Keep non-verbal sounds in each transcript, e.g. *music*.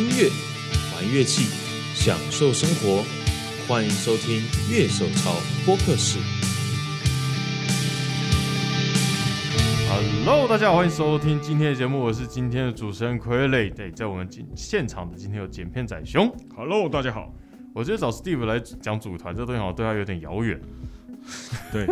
音乐，玩乐器，享受生活。欢迎收听乐手潮播客室。Hello，大家好，欢迎收听今天的节目，我是今天的主持人傀儡。对，在我们今现场的今天有剪片仔熊。Hello，大家好。我觉得找 Steve 来讲组团这东西好像对他有点遥远。对，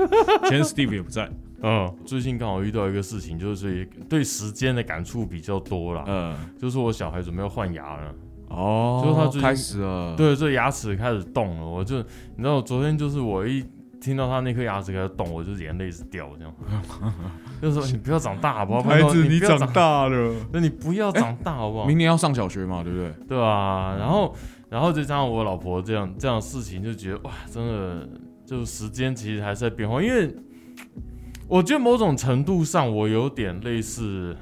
今天 Steve 也不在。嗯，最近刚好遇到一个事情，就是对时间的感触比较多啦。嗯，就是我小孩准备要换牙了，哦，就是他最近开始了。，对，这牙齿开始动了，我就你知道，昨天就是我一听到他那颗牙齿开始动，我就眼泪直掉这样，*laughs* 就是说你不要长大好不好？孩子，你你长，大了，那你不要长大好不好？*laughs* 明年要上小学嘛，对不对？对啊，然后然后再加上我老婆这样这样的事情，就觉得哇，真的就时间其实还是在变化，因为我觉得某种程度上我有点类似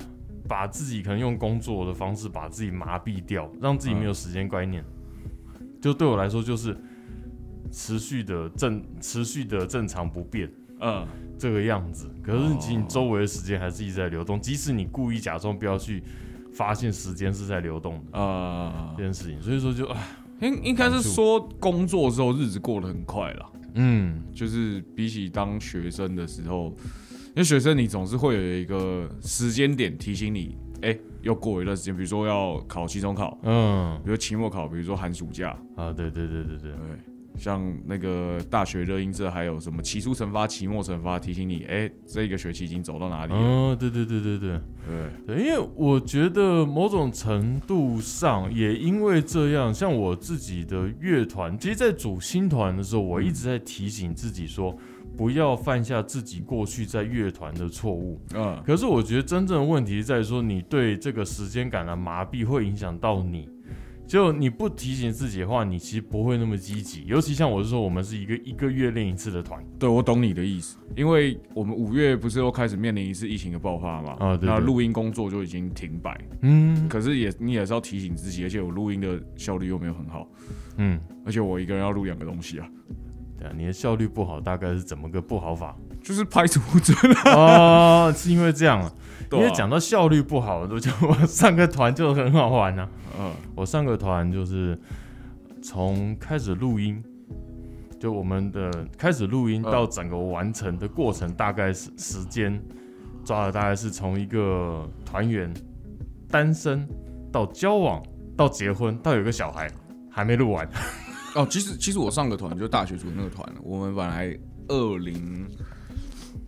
把自己可能用工作的方式把自己麻痹掉，让自己没有时间观念，就对我来说就是持续的正持续的正常不变。嗯，这个样子，可是其实你周围的时间还是一直在流动，即使你故意假装不要去发现时间是在流动的嗯这，件事情，所以说就啊，应应该是说工作之后日子过得很快了，嗯，就是比起当学生的时候，因为学生你总是会有一个时间点提醒你，哎，又过一段时间，比如说要考期中考，嗯。比如期末考，比如说寒暑假，啊，对对对对对，对，像那个大学热音社还有什么期初惩罚、期末惩罚，提醒你，哎，这个学期已经走到哪里了？哦，对对对对对对，对，因为我觉得某种程度上也因为这样，像我自己的乐团，其实，在组新团的时候，我一直在提醒自己说，不要犯下自己过去在乐团的错误。嗯，可是我觉得真正的问题在于说，你对这个时间感的麻痹会影响到你。就你不提醒自己的话，你其实不会那么积极。尤其像我是说，我们是一个一个月练一次的团，对，我懂你的意思，因为我们五月不是又开始面临一次疫情的爆发嘛，啊对对。那录音工作就已经停摆，嗯。可是也你也是要提醒自己，而且我录音的效率又没有很好，嗯，而且我一个人要录两个东西啊，对啊，你的效率不好，大概是怎么个不好法？就是拍出准啊，哦，是因为这样啊。因为讲到效率不好，我就我上个团就很好玩啊。嗯我上个团就是从开始录音，就我们的开始录音嗯到整个完成的过程，大概是时间抓的大概是从一个团员单身到交往到结婚到有个小孩，还没录完。哦，其实其实我上个团就大学组那个团，我们本来二零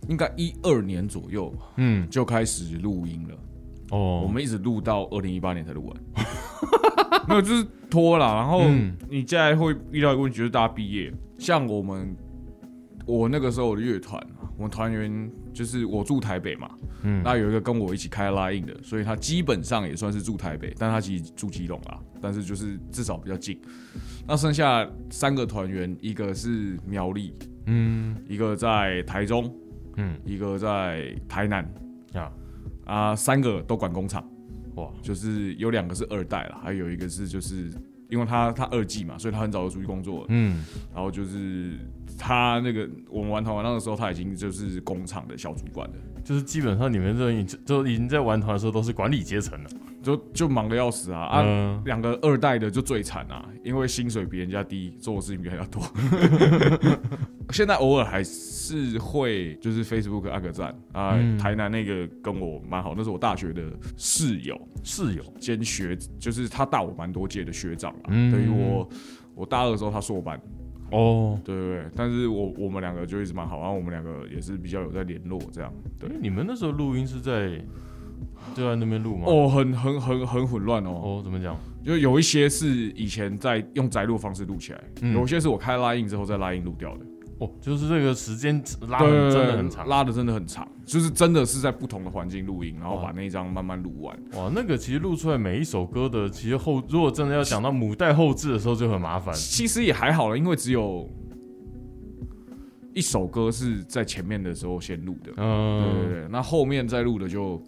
应该一二年左右嗯，就开始录音了。哦，我们一直录到二零一八年才录完，*laughs* 没有就是拖了。然后嗯你接下来会遇到一个问题，就是大家毕业，像我们我那个时候的乐团，我们团员就是我住台北嘛，嗯那有一个跟我一起开拉印的，所以他基本上也算是住台北，但他其实住基隆啦，但是就是至少比较近。那剩下三个团员，一个是苗栗，嗯一个在台中，嗯一个在台南，啊啊，三个都管工厂。哇就是有两个是二代了，还有一个是就是因为他他二季嘛，所以他很早就出去工作了。嗯然后就是他那个我们玩团玩那个时候，他已经就是工厂的小主管了，就是基本上你们这已经都已经在玩团的时候都是管理阶层了。就就忙得要死啊啊！嗯。两个二代的就最惨啊，因为薪水比人家低，做的事情比人家多。*laughs* 现在偶尔还是会就是 Facebook 按个赞啊，嗯。台南那个跟我蛮好，那是我大学的室友，室友，兼学，就是他大我蛮多届的学长啦，嗯。等于我我大二的时候他硕班，哦，对对对，但是我我们两个就一直蛮好，然后我们两个也是比较有在联络这样，对。诶，你们那时候录音是在就在那边录吗？哦，很很很很混乱哦，哦，怎么讲？就有一些是以前在用宅录方式录起来，嗯有一些是我开拉印之后再拉印录掉的，哦，就是这个时间拉对的真的很长。拉的真的很长，就是真的是在不同的环境录音，然后把那一张慢慢录完。哇，那个其实录出来每一首歌的，其实后如果真的要讲到母带后置的时候就很麻烦。其实也还好了，因为只有一首歌是在前面的时候先录的，对对嗯，对，那后面再录的就，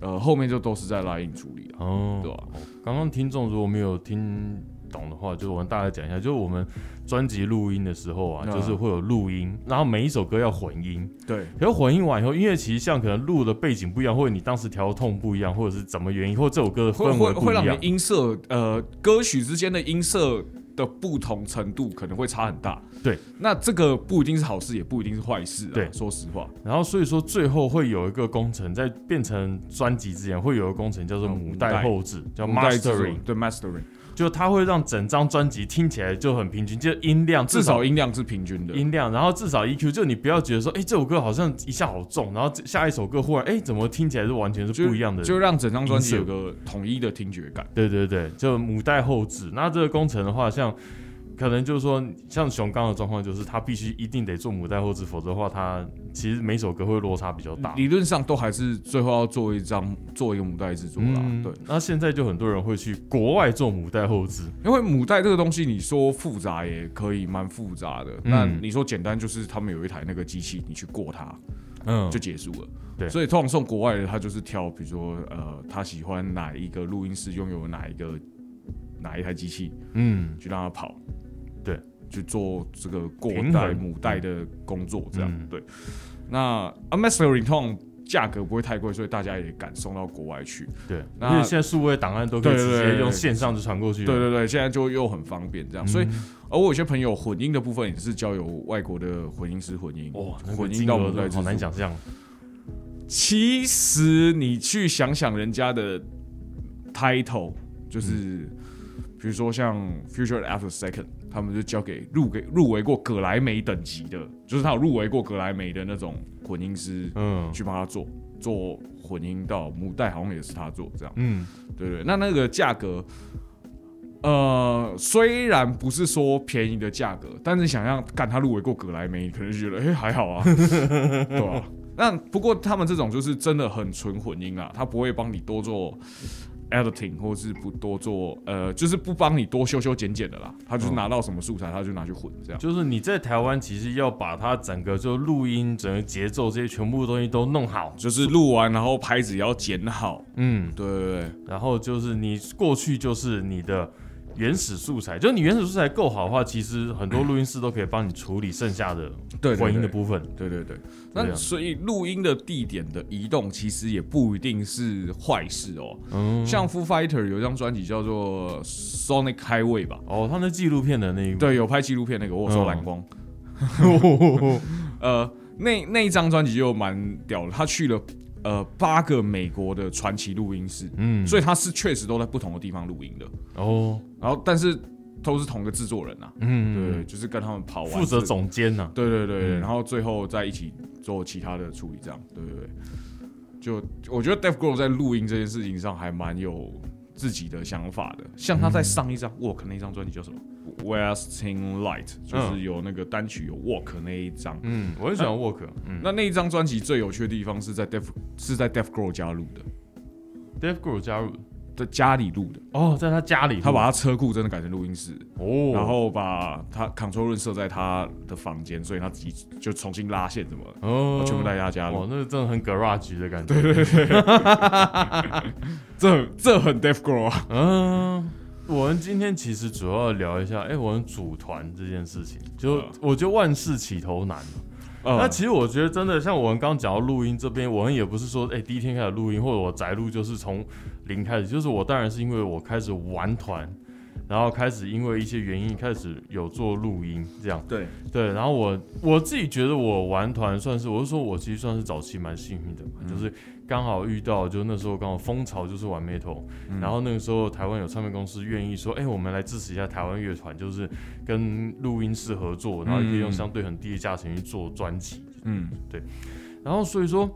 呃，后面就都是在拉音处理了，哦，对吧？刚刚听众如果没有听懂的话，就我们大概讲一下，就是我们专辑录音的时候啊，嗯就是会有录音，然后每一首歌要混音，对，然后混音完以后，因为其实像可能录的背景不一样，或者你当时调的痛不一样，或者是怎么原因，或者这首歌的会氛围不会会让你一样，音色呃歌曲之间的音色的不同程度可能会差很大。对，那这个不一定是好事，也不一定是坏事啊。对说实话，然后所以说最后会有一个工程，在变成专辑之前会有一个工程叫做嗯母带后置，叫 mastering，对 mastering，就它会让整张专辑听起来就很平均，就音量至少音量是平均的。音量，然后至少 EQ，就你不要觉得说，哎、这首歌好像一下好重，然后下一首歌忽然，哎、怎么听起来是完全是不一样的？就让整张专辑有个统一的听觉感。对对对，就母带后置。那这个工程的话，像可能就是说，像熊刚的状况，就是他必须一定得做母带后置，否则的话，他其实每首歌会落差比较大。理论上都还是最后要做一张做一个母带制作啦。嗯对，那现在就很多人会去国外做母带后置，因为母带这个东西，你说复杂也可以蛮复杂的。嗯那你说简单，就是他们有一台那个机器，你去过它，嗯，就结束了。对所以通常送国外的，他就是挑，比如说呃，他喜欢哪一个录音室拥有哪一个哪一台机器，嗯去让他跑，对，去做这个过平衡带母带的工作，这样、嗯对。那 a 常价格不会太贵，所以大家也敢送到国外去。对，那因为现在数位档案都可以直接对对对对用线上就传过去。对对对，现在就又很方便这样，嗯所以而我有些朋友混音的部分也是交由外国的混音师混音，哇，那个混音到母带好难想象。其实你去想想人家的 title，就是、比如说像 Future After Second，他们就交给入给入围过葛莱美等级的，就是他有入围过葛莱美的那种混音师嗯去帮他做做混音到母带，好像也是他做这样，嗯，对对。那那个价格。呃，虽然不是说便宜的价格，但是想象干他入围过葛莱美，你可能就觉得哎、还好啊，*laughs* 对吧、那不过他们这种就是真的很纯混音啊，他不会帮你多做 editing，或是不多做呃，就是不帮你多修修剪剪的啦。他就拿到什么素材，他就拿去混这样。就是你在台湾其实要把它整个就录音、整个节奏这些全部东西都弄好，就是录完，然后拍子也要剪好。嗯，对对对，然后就是你过去就是你的原始素材，就是你原始素材够好的话，其实很多录音室都可以帮你处理剩下的混音的部分。对对对。那所以录音的地点的移动其实也不一定是坏事哦。嗯，像 Foo Fighter 有一张专辑叫做 Sonic Highway 吧，哦，他那纪录片的那一，对，有拍纪录片那个，我有收嗯蓝光。*laughs* *laughs* 呃，那那一张专辑就蛮屌的，他去了呃八个美国的传奇录音室，嗯，所以他是确实都在不同的地方录音的，哦，然后但是都是同个制作人啊，嗯，对，就是跟他们跑完负责，总监呐，对对对然后最后在一起做其他的处理，这样，对对对，就我觉得 d e f Grohl 在录音这件事情上还蛮有自己的想法的，像他在上一张 Walk 那张专辑叫什么？Westing Light，就是有那个单曲有 Walk 那一张。嗯，我很喜欢 Work，嗯。那那一张专辑最有趣的地方是在 Def 是在 Def Grohl 加入的，，Dave Grohl 加入，在家里录的。哦，在他家里，他把他车库真的改成录音室，哦，然后把他 control room 设在他的房间，所以他自己就重新拉线什么的，哦，全部在他家哇，录。那个真的很 garage 的感觉，对对对，*laughs* 这很这很 Def Grohl 啊。嗯，我们今天其实主要聊一下，哎、我们组团这件事情，就、嗯。我觉得万事起头难。呃那其实我觉得真的，像我们刚刚讲到录音这边，我们也不是说，哎、第一天开始录音，或者我宅录就是从零开始，就是我当然是因为我开始玩团，然后开始因为一些原因开始有做录音这样。对，对，然后我我自己觉得我玩团算是，我是说我其实算是早期蛮幸运的嘛，嗯。就是刚好遇到，就那时候刚好风潮就是玩 metal，、嗯。然后那个时候台湾有唱片公司愿意说，哎、我们来支持一下台湾乐团，就是跟录音室合作，然后也可以用嗯。相对很低的价钱去做专辑，嗯。对。然后所以说。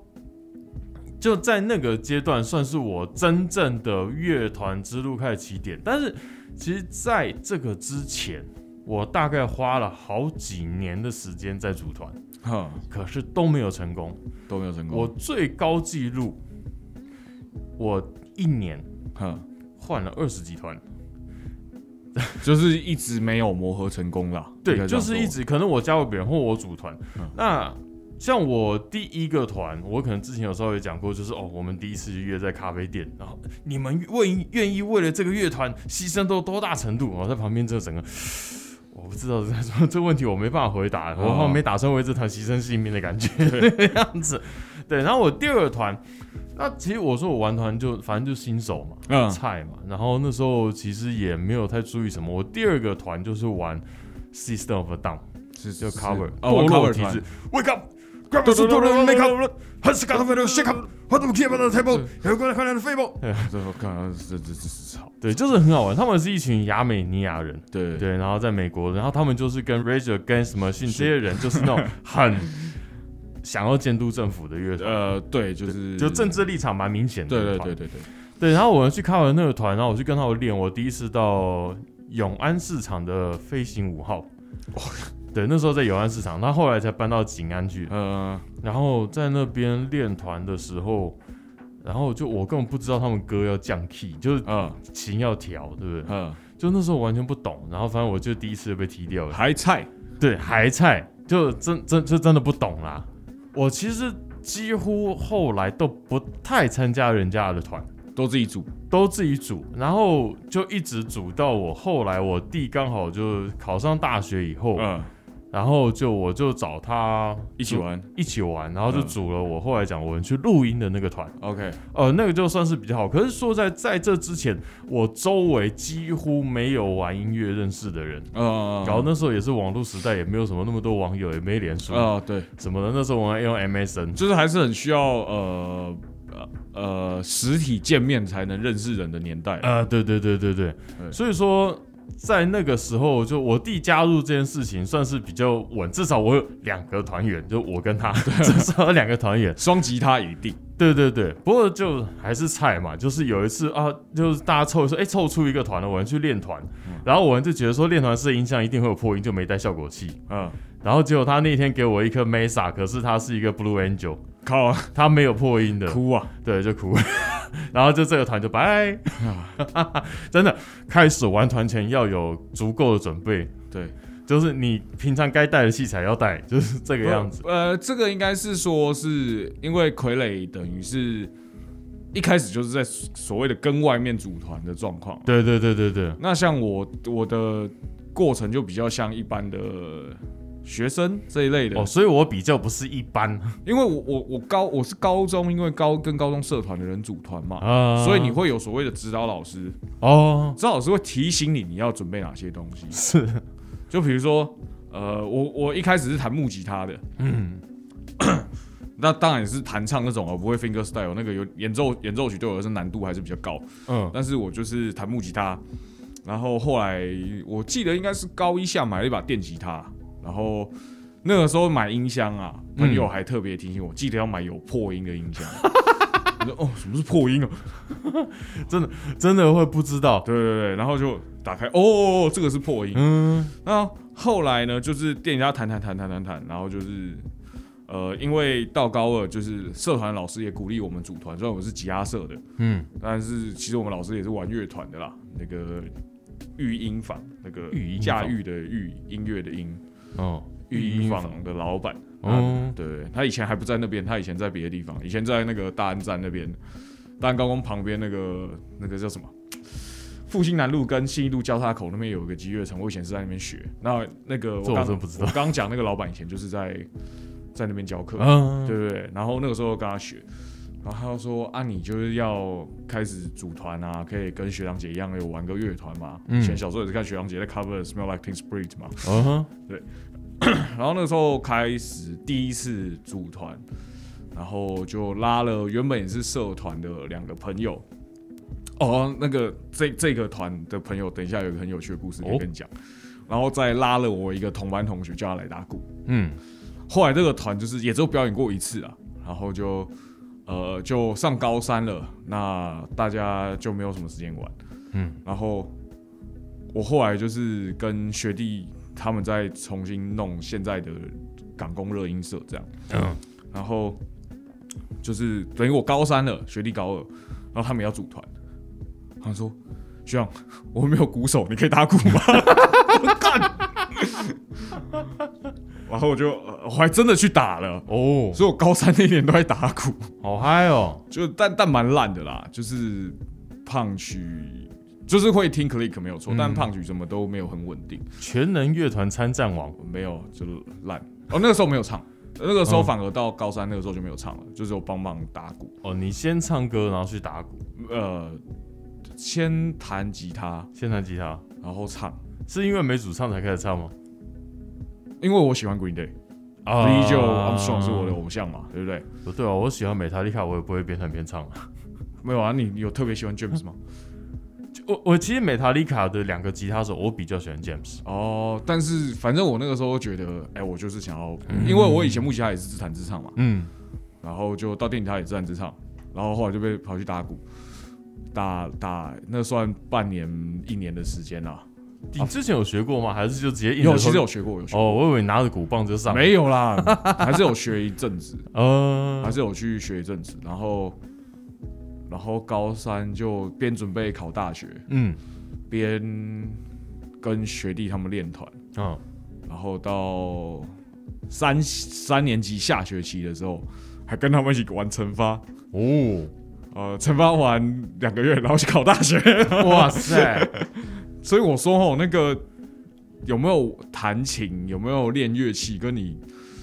就在那个阶段，算是我真正的乐团之路开始起点。但是，其实在这个之前，我大概花了好几年的时间在组团。哈可是都没有成功。都没有成功。我最高纪录，我一年哈换了二十几团，*laughs* 就是一直没有磨合成功啦。对，就是一直可能我加入别人或我组团。嗯那像我第一个团，我可能之前有稍微讲过，就是哦，我们第一次约在咖啡店，然后你们为愿意为了这个乐团牺牲到多大程度？我在旁边这整个。我不知道这 *laughs* 这问题我没办法回答，我好像没打算为这团牺牲性命的感觉 *laughs* 那个样子。对，然后我第二个团，那其实我说我玩团就反正就新手嘛，嗯菜嘛，然后那时候其实也没有太注意什么。我第二个团就是玩 System of a Down，是就 cover 哦堕落 cover 团体质，Wake up。What do keep on the table? You're gonna find the fable. 这我看这这这是好，对，就是很好玩。他们是一群亚美尼亚人，对对，然后在美国，然后他们就是跟 Rage Against Machine 这些人，就是那种很想要监督政府的乐团，呃对，就是就政治立场蛮明显的。对对对对对，对。然后我们去看完那个团，然后我去跟他们练。我第一次到永安市场的飞行五号，对，那时候在永安市场，他后来才搬到景安去。嗯然后在那边练团的时候，然后就我根本不知道他们歌要降 key，就是嗯琴要调，对不对？嗯就那时候完全不懂，然后反正我就第一次被踢掉了。还菜，对，还菜，就真真就真的不懂啦。我其实几乎后来都不太参加人家的团，都自己煮，都自己组，然后就一直组到我后来我弟刚好就考上大学以后，嗯，然后就我就找他一起玩一起玩，然后就嗯组了我后来讲我们去录音的那个团，，OK，呃，那个就算是比较好。可是说在在这之前，我周围几乎没有玩音乐认识的人。嗯，然后那时候也是网络时代，也没有什么那么多网友，也没连书啊对，什么的。那时候我们用 MSN，就是还是很需要呃呃呃实体见面才能认识人的年代，呃，对对对对对，对所以说在那个时候，就我弟加入这件事情算是比较稳，至少我有两个团员，就我跟他，*laughs* 至少有两个团员。双吉他一定，对对对，不过就还是菜嘛，就是有一次啊，就是大家凑说，哎，凑出一个团了，我们去练团，然后我们就觉得说练团式的音箱一定会有破音，就没带效果器。嗯，然后结果他那天给我一颗 Mesa，可是它是一个 Blue Angel，靠，他没有破音的，哭啊，对，就哭，*laughs* 然后就这个团就拜，*laughs* 真的开始玩团前要有足够的准备，对，就是你平常该带的器材要带，就是这个样子。呃，这个应该是说，是因为傀儡等于是一开始就是在所谓的跟外面组团的状况。对对对对对，那像我我的过程就比较像一般的学生这一类的，哦，所以我比较不是一般。因为我我我高我是高中，因为高跟高中社团的人组团嘛。啊，所以你会有所谓的指导老师，哦，指导老师会提醒你你要准备哪些东西。是，就比如说，呃，我我一开始是弹木吉他的，嗯，*coughs* 那当然也是弹唱那种哦，不会 finger style，那个有演奏演奏曲对我来说难度还是比较高。嗯，但是我就是弹木吉他，然后后来我记得应该是高一下买了一把电吉他，然后那个时候买音箱啊，朋友还特别提醒我，记得要买有破音的音箱。*laughs* 我说哦，什么是破音啊？*laughs* 真的真的会不知道，对对对，然后就打开，哦，这个是破音。嗯，那后来呢，就是电吉他弹弹弹弹弹弹，然后就是呃，因为到高二，就是社团老师也鼓励我们组团，虽然我是吉他社的，嗯，但是其实我们老师也是玩乐团的啦，那个育音坊，那个驾驭的育，音乐的音，哦，御衣坊的老板。哦哦，对，他以前还不在那边，他以前在别的地方，以前在那个大安站那边，大安高工旁边那个那个叫什么？复兴南路跟信义路交叉口那边有一个集乐城，我以前是在那边学。那那个这我刚真不知道我刚刚讲那个老板以前就是在在那边教课，嗯，对不对。然后那个时候跟他学，然后他就说啊，你就是要开始组团啊，可以跟学长姐一样有玩个乐团嘛。嗯以前小时候也是看学长姐在 cover Smell Like Teen Spirit 嘛。嗯哼，对 *coughs* 然后那个时候开始第一次组团，然后就拉了原本也是社团的两个朋友。哦，那个这这个团的朋友，等一下有一个很有趣的故事可以哦跟你讲。然后再拉了我一个同班同学，叫他来打鼓。嗯，后来这个团就是也只有表演过一次啊，然后就呃就上高三了，那大家就没有什么时间玩。嗯，然后我后来就是跟学弟他们再重新弄现在的港工热音社这样，嗯，然后就是等于我高三了，学弟高二，然后他们要组团，他们说学长我没有鼓手，你可以打鼓吗？*laughs* 干，然后我就、呃我还真的去打了，哦，所以我高三那年都在打鼓，好嗨哦，就但但蛮烂的啦，就是胖曲。就是会听 click 没有错，嗯。但胖曲什么都没有很稳定，全能乐团参战王，没有就是烂。哦，那个时候没有唱，那个时候嗯。反而到高三那个时候就没有唱了，就是我帮忙打鼓。哦，你先唱歌，然后去打鼓，呃，先弹吉他，先弹吉他，然后唱，是因为没主唱才开始唱吗？因为我喜欢 Green Day，啊 Billy Joe Armstrong 是我的偶像嘛，对不对？不对啊，我喜欢美塔丽卡，我也不会边弹边唱啊。*laughs* 没有啊，你你有特别喜欢 James 吗？我我其实美塔丽卡的两个吉他手，我比较喜欢 James。哦，但是反正我那个时候觉得，哎、我就是想要，因为我以前木吉他也是自弹自唱嘛，嗯，然后就到电吉他也自弹自唱，然后后来就被跑去打鼓，打打那算半年一年的时间啦。你之前有学过吗？还是就直接硬着有，其实有学过，有学过。哦，我以为你拿着鼓棒就上。没有啦，还是有学一阵子，呃 *laughs* 还，是有去学一阵子，然后，然后高三就边准备考大学，嗯边跟学弟他们练团，嗯，然后到三三年级下学期的时候，还跟他们一起玩惩罚，哦，呃，惩罚完两个月，然后去考大学。哇塞，*laughs* 所以我说哦，那个有没有弹琴，有没有练乐器，跟你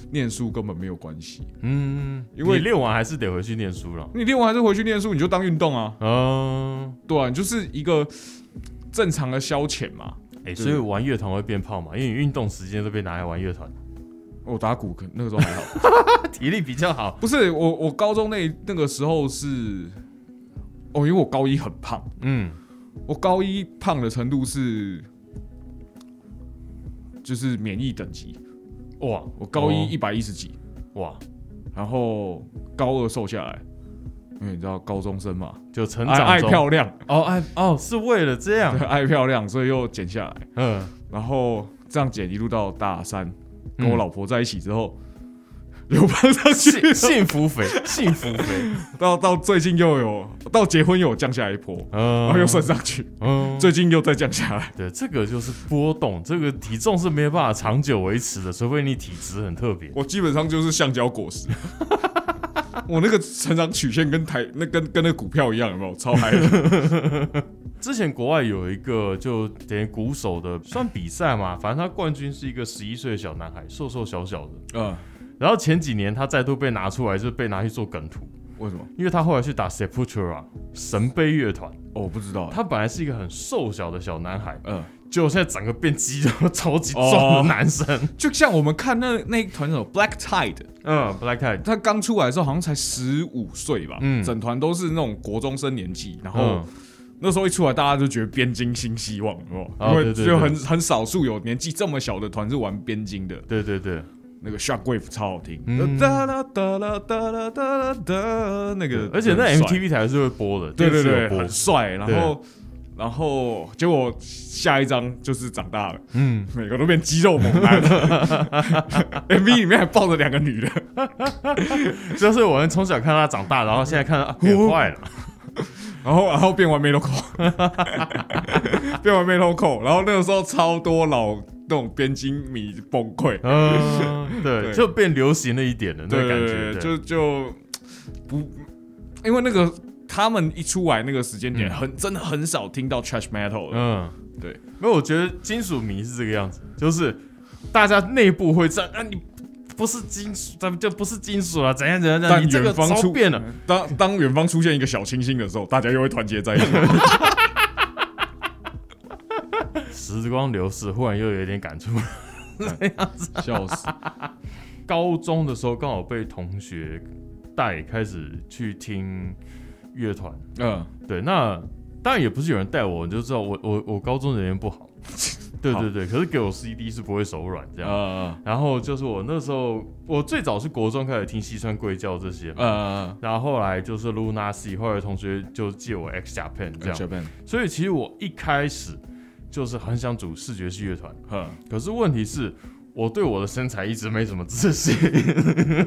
念书根本没有关系。嗯，因为你练完还是得回去念书了。你练完还是回去念书，你就当运动啊，嗯，对啊，你就是一个正常的消遣嘛。哎、所以玩乐团会变胖嘛？因为你运动时间都被拿来玩乐团，我打鼓可那个时候还好，*laughs* 体力比较好。不是我我高中那那个时候是，哦，因为我高一很胖，嗯，我高一胖的程度是，就是免疫等级，哇，我高一哦。一百一十几，哇，然后高二瘦下来，因为你知道高中生嘛，就成长爱漂亮，哦，爱哦，是为了这样，爱漂亮，所以又减下来，嗯，然后这样减一路到大三，跟我嗯老婆在一起之后，又胖上去幸，幸福肥，*laughs* 幸福肥，到到最近又有到结婚又有降下来一波，嗯，然后又升上去，嗯，最近又再降下来。对，这个就是波动，这个体重是没有办法长久维持的，除非你体质很特别。我基本上就是橡胶果实。*laughs* 我那个成长曲线跟台那跟跟那个股票一样，有没有超嗨的？*laughs* 之前国外有一个就等于鼓手的算比赛嘛，反正他冠军是一个十一岁的小男孩，瘦瘦小小的。嗯，然后前几年他再度被拿出来，就是被拿去做梗图，为什么？因为他后来去打 Sepultura 神杯乐团，哦，我不知道。他本来是一个很瘦小的小男孩，嗯，结果现在整个变肌肉超级壮的男生。就像我们看那那一团那种 Black Tide，嗯，Black Tide，他刚出来的时候好像才十五岁吧，嗯。整团都是那种国中生年纪，然后。嗯，那时候一出来，大家就觉得边金新希望，哦因为对对对。就很很少数有年纪这么小的团是玩边金的。对对对，那个 Shockwave 超好听，嗯。哒啦哒啦哒啦哒啦哒，那个而且那 MTV 台是会播的，对对对，很帅。然后然后结果下一张就是长大了，嗯，每个都变肌肉猛男，*laughs* MV 里面还抱着两个女的，*laughs* 就是我们从小看他长大，然后现在看他啊变坏了。然后然后变完 Metal *laughs* Core，变完 Metal Core，然后那个时候超多老那种边金迷崩溃，嗯，对，对。就变流行了一点的那对个感觉，就就不，因为那个他们一出来那个时间点，嗯。很真的很少听到 Trash Metal 的，嗯，对，没有，我觉得金属迷是这个样子，就是大家内部会这样啊，你不是金属，咱们就不是金属了，怎样怎样怎样，但你这个远方出超变了，当当远方出现一个小清新的时候，大家又会团结在一起。时光流逝，忽然又有一点感触。笑死！高中的时候刚好被同学带开始去听乐团，嗯，对，那当然也不是有人带我，你就知道我我我高中人缘不好，对对对，可是给我 CD 是不会手软这样。呃然后就是我那时候，我最早是国中开始听西川贵教这些嘛，呃，然后后来就是 Luna C，后来同学就借我 X Japan 这样，Japan，所以其实我一开始就是很想组视觉系乐团，哼，可是问题是。我对我的身材一直没什么自信，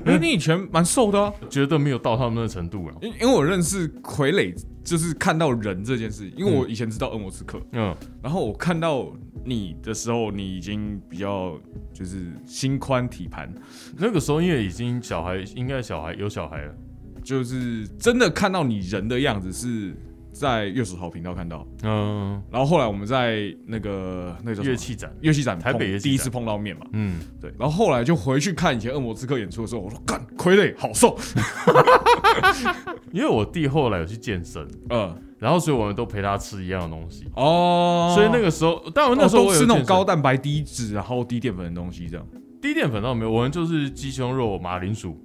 因为你以前蛮瘦的啊，*laughs* 觉得没有到他们那个程度啊。因因为我认识傀儡就是看到人这件事，因为我以前知道恩摩斯克，嗯，然后我看到你的时候，你已经比较就是心宽体盘，那个时候因为已经小孩，应该小孩有小孩了，就是真的看到你人的样子是在乐手好频道看到，嗯，然后后来我们在那个那个叫乐器展，乐器展台北第一次碰到面嘛，嗯，对，然后后来就回去看以前恶魔之客演出的时候，我说干傀儡好瘦，因为我弟后来有去健身，*laughs* 嗯。然后所以我们都陪他吃一样的东西，哦，所以那个时候，但我那时候吃那种高蛋白、低脂，然后低淀粉的东西，这样。低淀粉倒没有，我们就是鸡胸肉、马铃薯，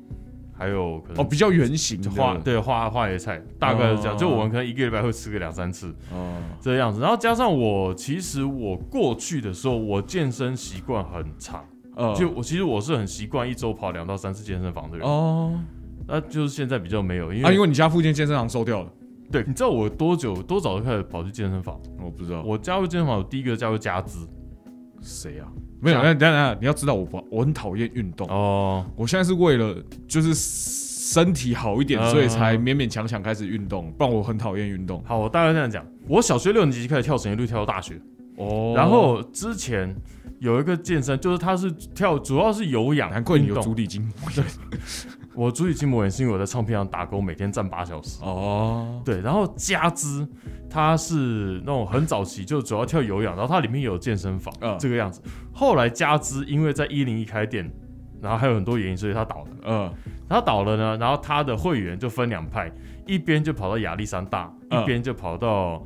还有可能哦，比较圆形的。花对花花椰菜，大概是这样。哦。就我们可能一个礼拜会吃个两三次哦。这样子，然后加上我其实我过去的时候，我健身习惯很差，呃就我其实我是很习惯一周跑两到三次健身房的人，哦。那就是现在比较没有，因为啊，为因为你家附近健身房收掉了，对，你知道我多久多早就开始跑去健身房？我不知道。我加入健身房，我第一个加入加资。谁啊？没有，等等等，你要知道我不，我很讨厌运动，哦，我现在是为了就是身体好一点，嗯所以才勉勉强强开始运动，不然我很讨厌运动。好，我大概这样讲，我小学六年级开始跳绳，一路跳到大学。哦。然后之前有一个健身，就是他是跳，主要是有氧，难怪你有足底筋。膜 *laughs* 我足底筋膜炎是因为我在唱片上打工，每天站八小时。哦，对，然后加之它是那种很早期就主要跳有氧，然后它里面有健身房、嗯这个样子。后来加之因为在一零一开店，然后还有很多原因，所以它倒了。嗯它倒了呢，然后它的会员就分两派，一边就跑到亚历山大，嗯一边就跑到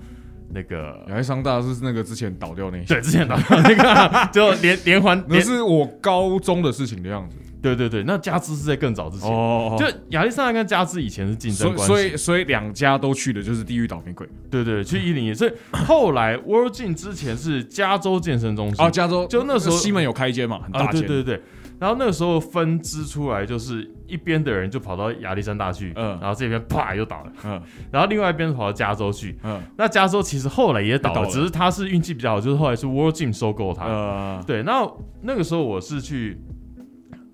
那个。亚历山大是那个之前倒掉那些，对，之前倒掉那个 *laughs* 就连连环连，那是我高中的事情的样子。对对对，那加之是在更早之前，哦就亚历山大跟加之以前是竞争关系，所以所以两家都去的就是地狱倒霉鬼对对，去一零一，所以后来 World Gym 之前是加州健身中心。哦，加州。就那时候西门有开一间嘛，很啊，大间，对对对，然后那个时候分支出来，就是一边的人就跑到亚历山大去，嗯。然后这边啪又倒了，嗯。然后另外一边跑到加州去，嗯。那加州其实后来也倒了，倒了。只是他是运气比较好，就是后来是 World Gym 收购他，嗯对，那那个时候我是去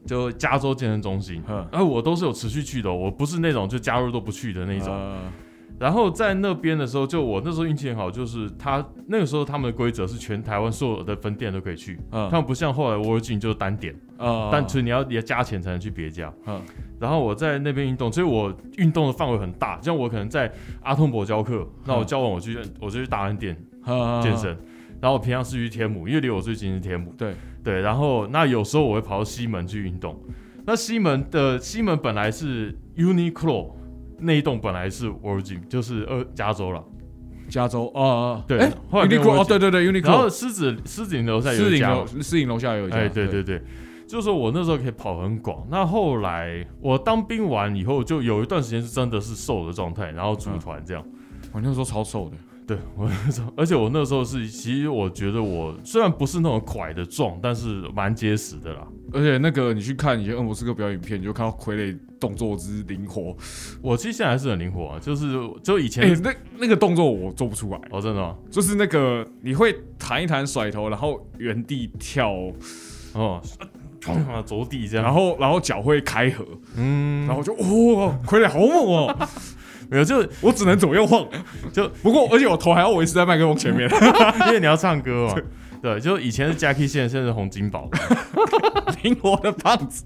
就加州健身中心，嗯。然后我都是有持续去的哦、我不是那种就加入都不去的那种。呃然后在那边的时候，就我那时候运气很好，就是他那个时候他们的规则是全台湾所有的分店都可以去，嗯。他们不像后来 World Gym 就是单点，呃但所以你要也加钱才能去别家。嗯。然后我在那边运动，所以我运动的范围很大，像我可能在阿通博教课，那我教完我去我就去大安店嗯健身，然后我平常是去天母，因为离我最近是天母。对对，然后那有时候我会跑到西门去运动。那西门的西门本来是 Uniqlo 那一栋本来是 Gym，就是呃加州了。加州啊，对哎后来，Uniqlo 哦，对对对，Uniqlo 然后狮子狮子林楼下有家狮影楼下有一家，哎，对对对，就是说我那时候可以跑很广。那后来我当兵完以后，就有一段时间是真的是瘦的状态，然后组团这样。我那时候超瘦的，对我那时候，而且我那时候是，其实我觉得我虽然不是那种拐的壮，但是蛮结实的啦。而且那个你去看以前恶魔斯克表演片，你就看到傀儡动作之灵活，我其实现在还是很灵活啊，就是就以前、哎，那那个动作我做不出来，哦，真的吗？就是那个你会弹一弹甩头，然后原地跳，哦，啊，着地这样，然后然后脚会开合，嗯，然后就哦，傀儡好猛哦，*laughs* 没有，就我只能左右晃，*laughs* 就不过而且我头还要维持在麦克风前面，*laughs* 因为你要唱歌嘛。*laughs* 对，就以前是 Jackie，现在现在是洪金宝。灵活的胖子。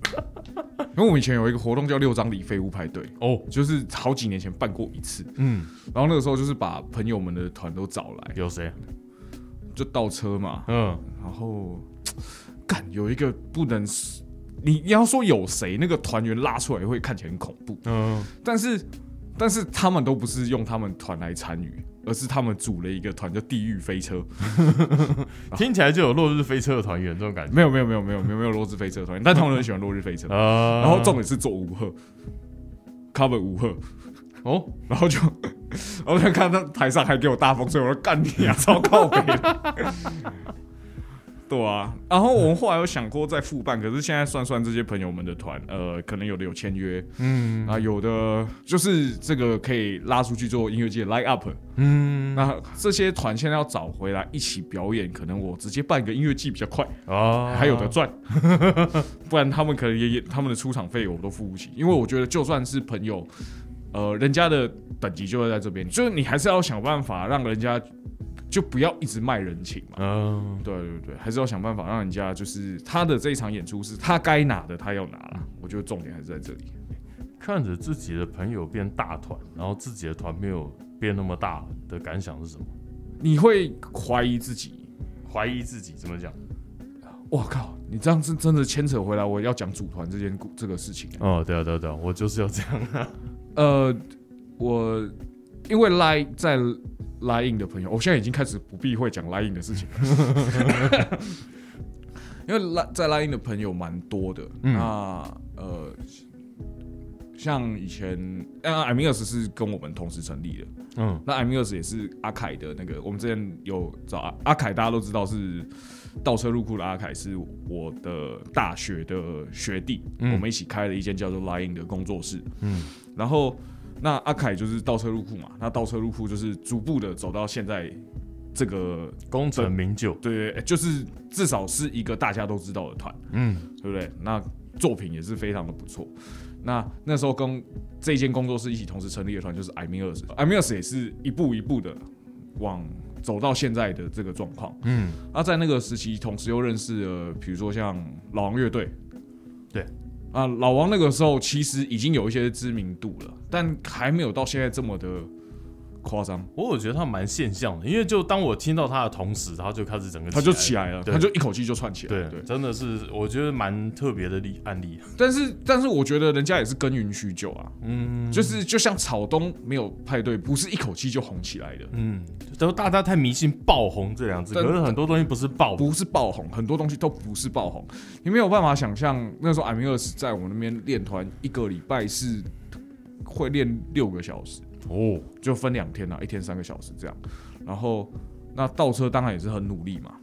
因为我们以前有一个活动叫六张里废物派对，哦，就是好几年前办过一次，嗯，然后那个时候就是把朋友们的团都找来，有谁？就倒车嘛，嗯，然后 *tsk* 干有一个不能，你你要说有谁那个团员拉出来会看起来很恐怖，嗯，但是但是他们都不是用他们团来参与，而是他们组了一个团叫地狱飞车，*laughs* 听起来就有落日飞车的团员这种感觉。没有没有没有没有没有没有落日飞车团员，但他们很喜欢落日飞车，*laughs* 啊，然后重点是做五鹤，cover 五鹤，哦，然后就 *laughs* 然后就看到台上还给我大风吹，我说干你啊，超靠北的。对啊，然后我们后来有想过再复办，可是现在算算这些朋友们的团，呃，可能有的有签约嗯啊，有的就是这个可以拉出去做音乐界 light up。嗯，那这些团现在要找回来一起表演，可能我直接办一个音乐季比较快，啊，还有的赚。*laughs* 不然他们可能也也他们的出场费我都付不起，因为我觉得就算是朋友，呃，人家的等级就会在这边，就是你还是要想办法让人家就不要一直卖人情嘛。嗯，对对对，还是要想办法让人家就是他的这一场演出是他该拿的，他要拿了。我觉得重点还是在这里。看着自己的朋友变大团，然后自己的团没有变那么大的感想是什么？你会怀疑自己，怀疑自己怎么讲？我靠，你这样是真的牵扯回来我要讲组团这件故这个事情。哦，对啊，对啊，对啊，我就是要这样。啊 *laughs* 呃，我因为 Line 在 Line 的朋友，我现在已经开始不避讳讲 Line 的事情了，*laughs* 因为 Line 在 Line 的朋友蛮多的。嗯那呃，像以前，呃，艾米尔斯是跟我们同时成立的。嗯那艾米尔斯也是阿凯的那个，我们之前有找阿阿凯，大家都知道是倒车入库的阿凯，是我的大学的学弟，嗯我们一起开了一间叫做 Line 的工作室。嗯然后那阿凯就是倒车入库嘛，那倒车入库就是逐步的走到现在这个，功成名就。对对，就是至少是一个大家都知道的团，嗯对不对？那作品也是非常的不错。那那时候跟这一间工作室一起同时成立的团就是 i m i r s i m i r s 也是一步一步的往走到现在的这个状况。嗯那在那个时期，同时又认识了，比如说像老王乐队，对啊，老王那个时候其实已经有一些知名度了，但还没有到现在这么的夸张，我我觉得他蛮现象的，因为就当我听到他的同时，他就开始整个他就起来了，他就一口气就串起来对了。对，真的是我觉得蛮特别的例案例。但是但是我觉得人家也是耕耘许久啊，嗯，就是就像草东没有派对，不是一口气就红起来的。嗯，都大家太迷信爆红这两字，可是很多东西不是爆的。不是爆红，很多东西都不是爆红。你没有办法想象，那时候艾米尔斯在我们那边练团，一个礼拜是会练六个小时，哦，就分两天啊，一天三个小时这样。然后那倒车当然也是很努力嘛。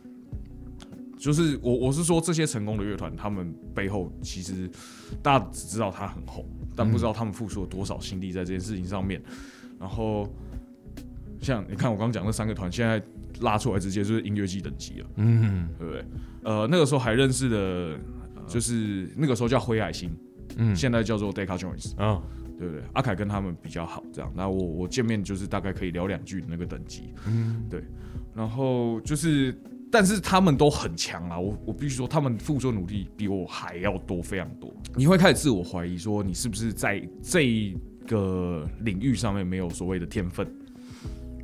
就是我我是说这些成功的乐团，他们背后其实大家只知道他很红，但不知道他们付出了多少心力在这件事情上面。然后像你看我刚刚讲那三个团，现在拉出来直接就是音乐季等级了。嗯对不对？呃，那个时候还认识的，就是那个时候叫灰海星，嗯现在叫做 Deca Jones，啊，对不对？阿凯跟他们比较好，这样。那我我见面就是大概可以聊两句的那个等级，嗯对。然后就是，但是他们都很强啊，我我必须说，他们付出的努力比我还要多，非常多。你会开始自我怀疑，说你是不是在这个领域上面没有所谓的天分，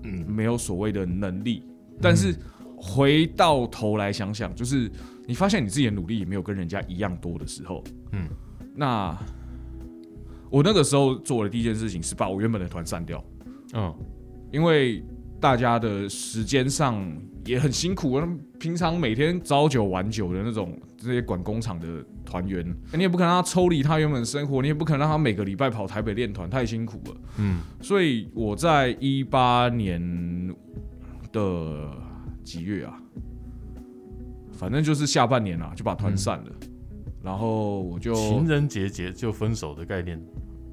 嗯没有所谓的能力，但是回到头来想想，就是你发现你自己的努力也没有跟人家一样多的时候，嗯，那我那个时候做的第一件事情是把我原本的团散掉，嗯。因为大家的时间上也很辛苦啊，平常每天朝九晚九的那种这些管工厂的团员，你也不可能让他抽离他原本的生活，你也不可能让他每个礼拜跑台北练团，太辛苦了。嗯。所以我在一八年的几月啊，反正就是下半年啊，就把团散了。然后我就情人节节就分手的概念，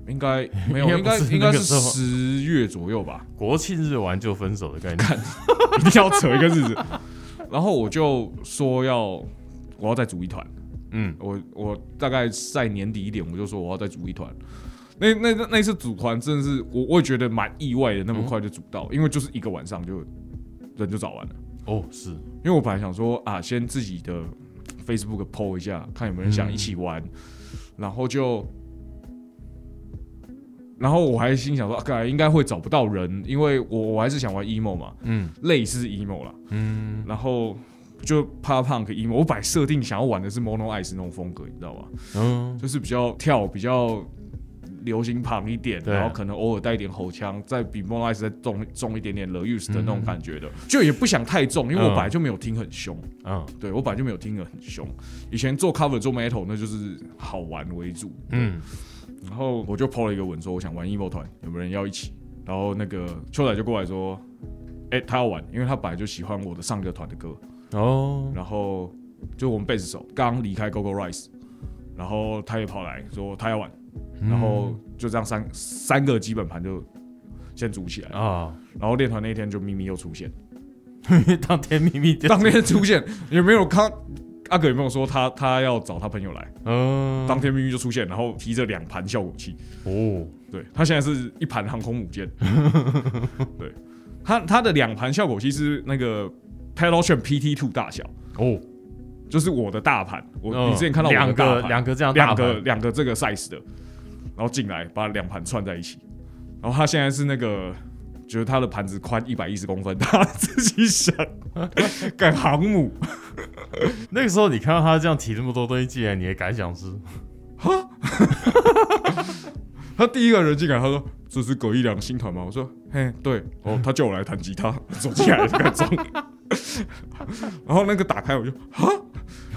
应该 *laughs* 没有，应应该应该是十月左右吧，国庆日完就分手的概念。*laughs* 一定要扯一个日子。然后我就说要我要再组一团，嗯我我大概在年底一点，我就说我要再组一团。那那那那次组团真的是我我也觉得蛮意外的，那么快就组到，因为就是一个晚上就人就找完了。哦，是，因为我本来想说啊，先自己的 Facebook PO 一下，看有没有人想一起玩，然后就，然后我还心想说，啊，应该会找不到人，因为我我还是想玩 emo 嘛，嗯。类似 emo 啦，嗯。然后就 pop punk emo，我本来设定想要玩的是 mono ice 那种风格，你知道吧？嗯。就是比较跳，比较流行旁一点，然后可能偶尔带一点吼腔，再比 ice 再重重一点点 the use 的那种嗯感觉的，就也不想太重，因为我嗯本来就没有听很凶。嗯。对我本来就没有听得很凶，以前做 cover 做 metal 那就是好玩为主，嗯。然后我就 PO 了一个文说我想玩 emo 团，有没有人要一起？然后那个秋仔就过来说，哎、他要玩，因为他本来就喜欢我的上个团的歌，哦，然后就我们贝斯手刚离开 GoGo Rise，然后他也跑来说他要玩，嗯然后就这样三三个基本盘就先组起来，啊，然后练团那一天就咪咪又出现，*laughs* 当天秘密就 *laughs* 当天出现。有没有看阿哥有没有说他他要找他朋友来？嗯，当天咪咪就出现，然后提着两盘效果器。哦，对他现在是一盘航空母舰。*laughs* 对，他他的两盘效果器是那个 Peloton PT Two 大小，哦，就是我的大盘。我、嗯你之前看到我的两个两个这样两个两个这个 size 的，然后进来把两盘串在一起。然后他现在是那个，觉得他的盘子宽一百一十公分，*laughs* 他自己想干航母。*laughs* 那个时候你看到他这样提那么多东西进来，你的感想是？*laughs* 他第一个人进来，他说：“这是葛一良新团吗？”我说：“嘿，对。”哦，他叫我来弹吉他，走进来就开始装。*laughs* 然后那个打开，我就啊，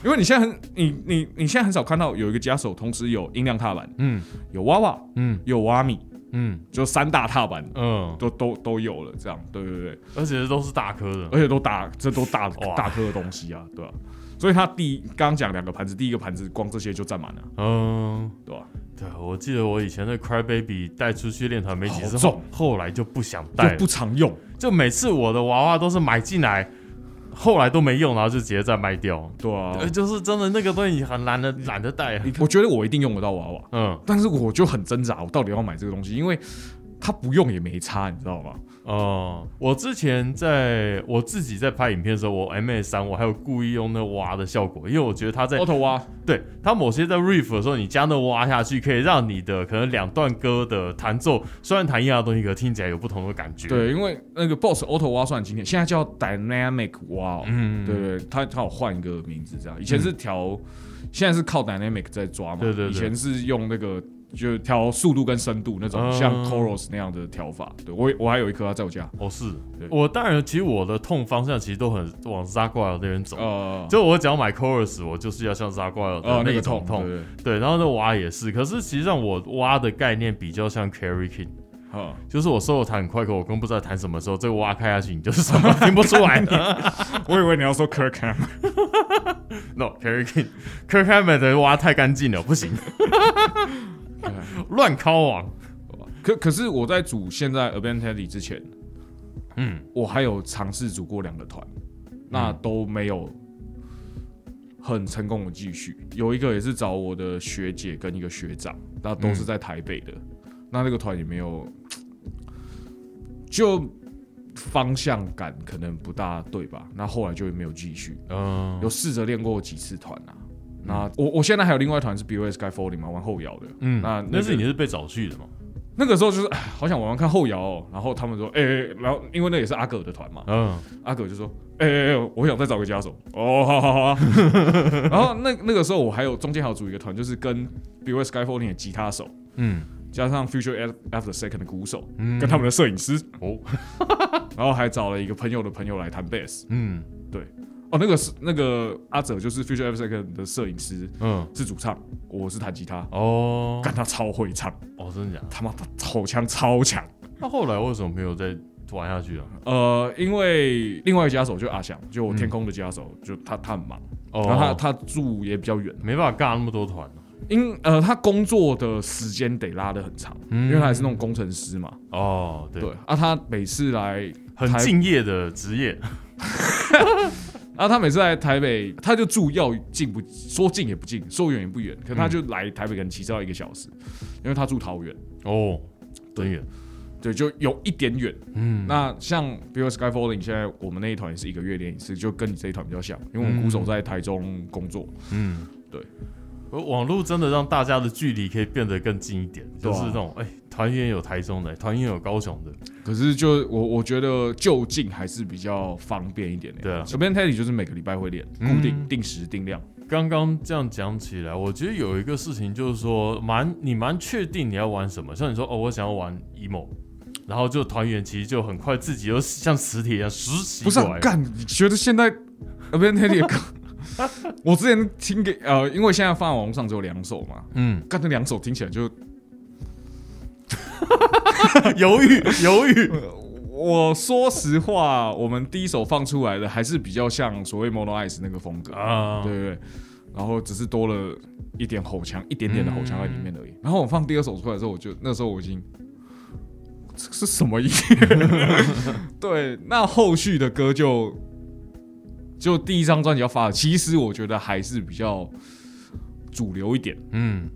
因为你现在很你你你现在很少看到有一个家手同时有音量踏板，嗯。有娃娃，嗯。有瓦米，嗯。就三大踏板嗯，都都都有了，这样对对对，而且都是大颗的，而且都大这都大大颗的东西啊，对吧、所以他第一刚刚讲两个盘子，第一个盘子光这些就占满了，嗯，对吧、对，我记得我以前的 Cry Baby 带出去练团没几次后，来就不想带就不常用。就每次我的娃娃都是买进来，后来都没用，然后就直接再卖掉。对啊，呃，就是真的那个东西很懒得懒得带啊。我觉得我一定用得到娃娃，嗯但是我就很挣扎，我到底要买这个东西，因为它不用也没差，你知道吗？哦，我之前在我自己在拍影片的时候，我 M A 三我还有故意用那挖的效果，因为我觉得它在 auto 挖，对它某些在 riff 的时候，你加那挖下去，可以让你的可能两段歌的弹奏虽然弹一样的东西，可听起来有不同的感觉。，对，因为那个 boss auto 挖算很经典，现在叫 dynamic 挖、哦，嗯，对对，它它有换一个名字，这样，以前是调，现在是靠 dynamic 在抓嘛，对对对。以前是用那个就调速度跟深度那种，嗯。像 chorus 那样的调法，对我我还有一颗啊，在我家，哦是。我当然其实我的痛方向其实都很往 Zaguar 那边走。呃，就我只要买 chorus，我就是要像 Zaguar 的呃那个痛，痛，对。对，对，然后那挖也是，可是实际上我挖的概念比较像 Carry King，哈，就是我收我弹很快，可我根本不知道弹什么时候，这个挖开下去，你就是什么听不出来。*laughs* 我以为你要说 Kirk Ham，No，Carry *laughs* King，Kirk Hammett 的挖太干净了，不行，*laughs* 乱敲网。可可是我在组现在 Teddy 之前，嗯我还有尝试组过两个团，那都没有很成功的继续。有一个也是找我的学姐跟一个学长，那都是在台北的，那那个团也没有，就方向感可能不大对吧？那后来就没有继续，嗯有试着练过几次团啊。那我我现在还有另外一团是 BOS Sky Folding 嘛，玩后摇的。嗯，那那是个你是被找去的吗？那个时候就是哎好想玩玩看后摇、哦，然后他们说，哎、哎然后因为那也是阿葛的团嘛，嗯阿葛就说：“哎哎哎，我想再找个家手。”哦，好好好啊。*laughs* 然后那那个时候我还有中间还有组一个团，就是跟 b o Sky Folding 的吉他手，嗯加上 Future After Second 的鼓手，嗯，跟他们的摄影师，哦 *laughs* 然后还找了一个朋友的朋友来弹贝斯。嗯哦，那个是那个阿哲，就是 Future Second 的摄影师，嗯是主唱，我是弹吉他，哦但他超会唱，哦，真的假的？他妈的口腔超强。那后来为什么没有再玩下去啊？呃，因为另外一个家手就阿翔，就我天空的家手，就他他很忙，哦，然后他他住也比较远。没办法尬那么多团啊因呃，他工作的时间得拉得很长，嗯因为他也是那种工程师嘛。哦，对，对啊，他每次来，很敬业的职业。*laughs* 啊，他每次来台北，他就住要近不说近也不近，说远也不远，可他就来台北可能骑车要一个小时，因为他住桃园，哦，对远。对，就有一点远。嗯，那像比如 Sky Falling，现在我们那一团也是一个月练一次，就跟你这一团比较像，因为我们鼓手在台中工作，嗯，对。而网络真的让大家的距离可以变得更近一点，就是那种哎，团员有台中的，团员有高雄的，可是就我我觉得就近还是比较方便一点的。对啊这边 Teddy 就是每个礼拜会练，固定、嗯定时定量。刚刚这样讲起来，我觉得有一个事情就是说，蛮你蛮确定你要玩什么。像你说，哦，我想要玩 emo，然后就团员其实就很快自己又像磁铁一样实习不是。啊、干？你觉得现在 Urban Teddy 的歌，*laughs* 我之前听给呃，因为现在放在网络上只有两首嘛，嗯，干那两首听起来就，犹 *laughs* 豫犹豫。*laughs* 我说实话，我们第一首放出来的还是比较像所谓 Mono Eyes 那个风格，啊，对不对，然后只是多了一点吼腔，一点点的吼腔在里面而嗯已。然后我放第二首出来的时候，我就那时候我已经。这是什么音乐？*laughs* 对，那后续的歌就就第一张专辑要发了，其实我觉得还是比较主流一点。嗯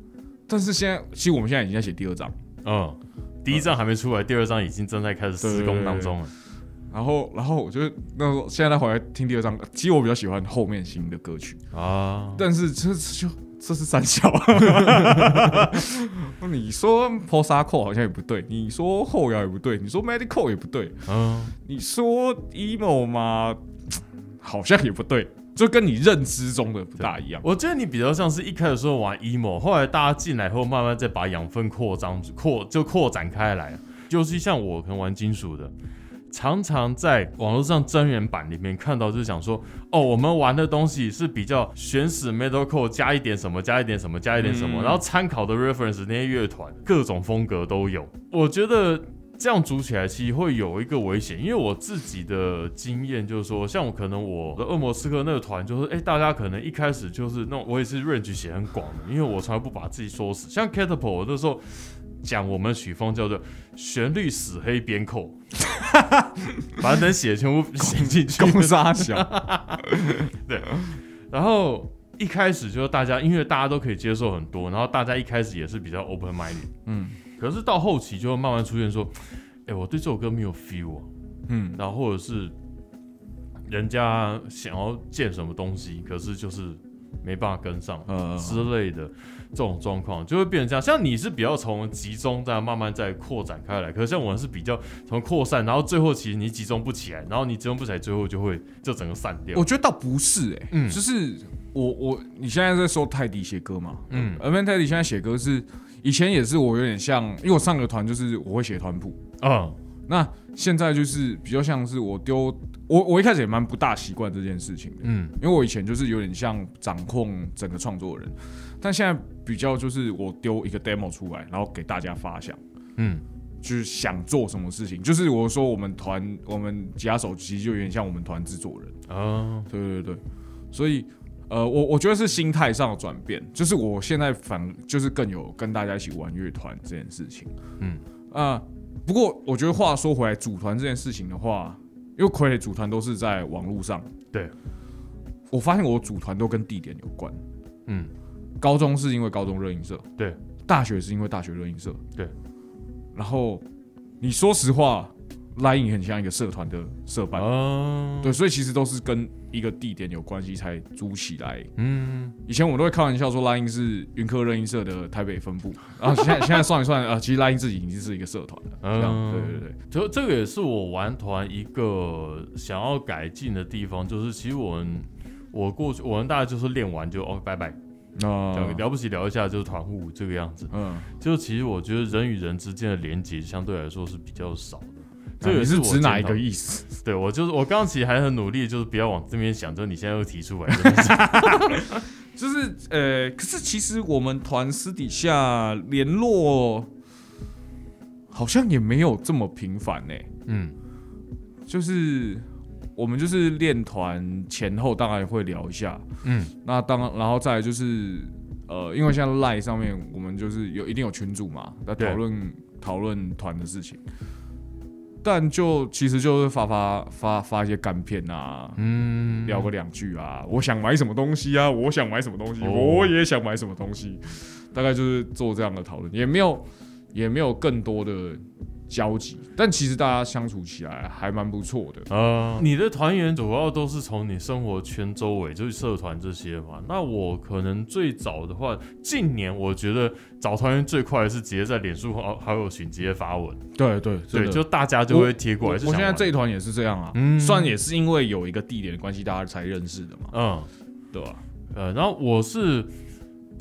但是现在，其实我们现在已经在写第二张，嗯，第一张还没出来，第二张已经正在开始施工当中了。然后，然后我觉得那时候现在再回来听第二张，其实我比较喜欢后面新的歌曲，啊，但是这就这是三小，*laughs* 你说 post hardcore 好像也不对，你说后摇也不对，你说 medical 也不对，嗯，你说 emo 嘛，好像也不对，就跟你认知中的不大一样。我觉得你比较像是一开始说玩 emo，后来大家进来后，慢慢再把养分扩张扩就扩展开来。就是像我可能玩金属的，常常在网络上真人版里面看到，就是讲说，哦，我们玩的东西是比较原始 metalcore 加一点什么，加一点什么，加一点什么，嗯然后参考的 reference 那些乐团各种风格都有。我觉得。这样组起来其实会有一个危险，因为我自己的经验就是说，像我可能我的恶魔刺客那个团，就是哎、大家可能一开始就是那种我也是 range 写很广的，因为我从来不把自己说死。像 Catapult 我那时候讲我们的曲风叫做旋律死黑边扣，*laughs* 把能写全部写进去。公杀小，对然后一开始就是大家，因为大家都可以接受很多，然后大家一开始也是比较 open minded，嗯可是到后期就会慢慢出现说，哎、我对这首歌没有 feel 啊，嗯。然后或者是人家想要建什么东西，可是就是没办法跟上嗯，之类的这种状况，就会变成这样。像你是比较从集中再慢慢再扩展开来，可是像我是比较从扩散，然后最后其实你集中不起来，然后你集中不起来，最后就会就整个散掉。我。觉得倒不是哎、嗯。就是我我你现在在说泰迪写歌嘛，嗯。而 Man 泰迪现在写歌是以前也是我有点像，因为我上个团就是我会写团谱，嗯。那现在就是比较像是我丢我我一开始也蛮不大习惯这件事情的，嗯。因为我以前就是有点像掌控整个创作人，但现在比较就是我丢一个 demo 出来，然后给大家发想。嗯。就是想做什么事情，就是我说我们团我们吉他手其实就有点像我们团制作人，啊对对对，所以呃，我我觉得是心态上的转变，就是我现在反就是更有跟大家一起玩乐团这件事情，嗯。啊、不过我觉得话说回来，组团这件事情的话，因为傀儡组团都是在网络上，对，我发现我组团都跟地点有关，嗯。高中是因为高中热音社，对，大学是因为大学热音社，对，然后你说实话，Line 很像一个社团的社办，哦对，所以其实都是跟一个地点有关系才租起来。嗯以前我们都会开玩笑说，Line 是云科热音社的台北分部，然后现在 *laughs* 现在算一算，啊，其实 Line 自己已经是一个社团了。嗯对对对，就这个也是我玩团一个想要改进的地方，就是其实我们我过去我们大概就是练完就哦拜拜，啊聊了不起聊一下就是团户这个样子。嗯，就其实我觉得人与人之间的连接相对来说是比较少的。这个这个是指哪一个？意思？*laughs* 对我就是我刚刚其实还很努力，就是不要往这边想，就是你现在又提出来，*laughs* *laughs* 就是呃，可是其实我们团私底下联络好像也没有这么频繁呢、嗯就是我们就是练团前后大概会聊一下，嗯那当然后再来就是呃，因为像 Line 上面我们就是有一定有群组嘛，在对讨论讨论团的事情，但就其实就是发发发发一些干片啊，嗯，聊个两句啊，我想买什么东西啊，我想买什么东西，哦。我也想买什么东西，大概就是做这样的讨论，也没有也没有更多的交集，但其实大家相处起来还蛮不错的。呃，你的团员主要都是从你生活圈周围，就是社团这些嘛。那我可能最早的话，近年我觉得找团员最快的是直接在脸书好好友群直接发文，对对对，就大家就会贴过来。我我现在这一团也是这样啊，嗯算也是因为有一个地点的关系，大家才认识的嘛，嗯对吧？呃，然后我是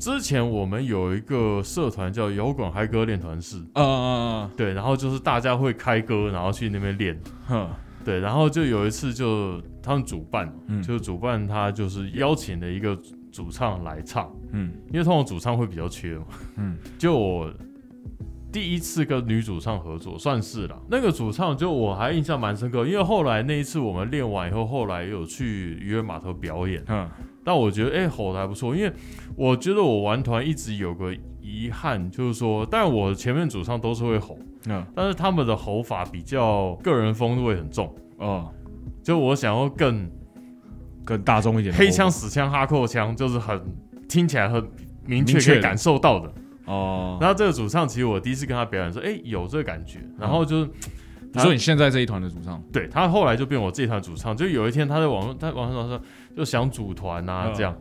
之前我们有一个社团叫摇滚嗨歌练团室，呃，对，然后就是大家会开歌，然后去那边练。哼，对，然后就有一次就他们主办，嗯。就是主办他就是邀请了一个主唱来唱，嗯。因为通常主唱会比较缺嘛。嗯，*laughs* 就我第一次跟女主唱合作，算是了。那个主唱就我还印象蛮深刻，因为后来那一次我们练完以后，后来有去渔人码头表演，哼，但我觉得哎、吼的还不错，因为我觉得我玩团一直有个遗憾，就是说，但我前面主唱都是会吼，嗯，但是他们的吼法比较个人风味很重。哦，就我想要更更大众一点黑枪、死枪、哈扣枪，就是很听起来很明确可以感受到的。哦。然后这个主唱其实我第一次跟他表演说，哎、有这个感觉。然后就是你说你现在这一团的主唱，对他后来就变我这一团主唱，就有一天他在网络，他网上说就想组团啊嗯这样，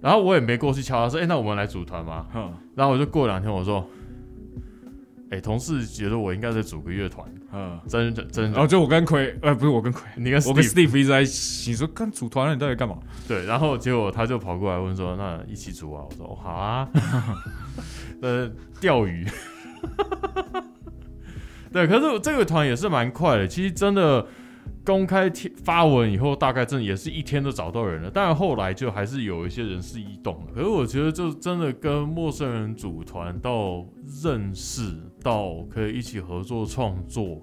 然后我也没过去敲他说，哎、那我们来组团吗？哼然后我就过两天我说，哎、同事觉得我应该再组个乐团，嗯，真人真人，然后就我跟奎，呃，不是我跟奎，你跟我跟 Steve Steve 一直在你说跟组团了，你到底干嘛？对，然后结果他就跑过来问说，那一起组啊？我说哦好啊，*laughs* 呃钓鱼，*laughs* 对，可是这个团也是蛮快的，其实真的。公开贴发文以后，大概真的也是一天都找到人了。当然后来就还是有一些人是异动了。可是我觉得，就真的跟陌生人组团到认识，到可以一起合作创作，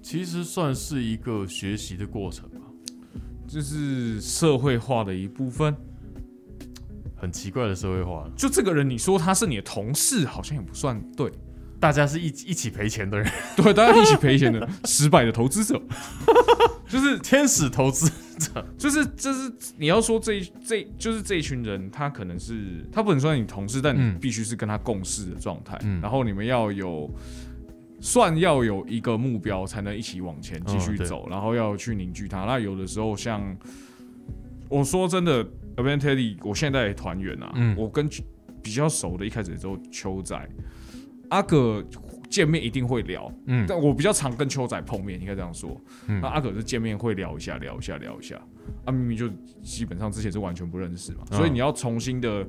其实算是一个学习的过程吧。就是社会化的一部分。很奇怪的社会化，就这个人，你说他是你的同事，好像也不算对。大家是一一起赔钱的人，*laughs* 对，大家一起赔钱的失败的投资者，*laughs* 就是天使投资者。就是就是你要说这一这就是这一群人，他可能是他不能算你同事，但你嗯必须是跟他共事的状态，嗯。然后你们要有算要有一个目标，才能一起往前继续走，然后要去凝聚他。那有的时候像我说真的 a b a n Teddy，我现在的团员啊，嗯。我跟比较熟的，一开始之后秋仔阿葛见面一定会聊，嗯。但我比较常跟秋仔碰面，应该这样说。嗯。那阿葛是见面会聊一下，聊一下，聊一下。啊，明明就基本上之前是完全不认识嘛，嗯所以你要重新的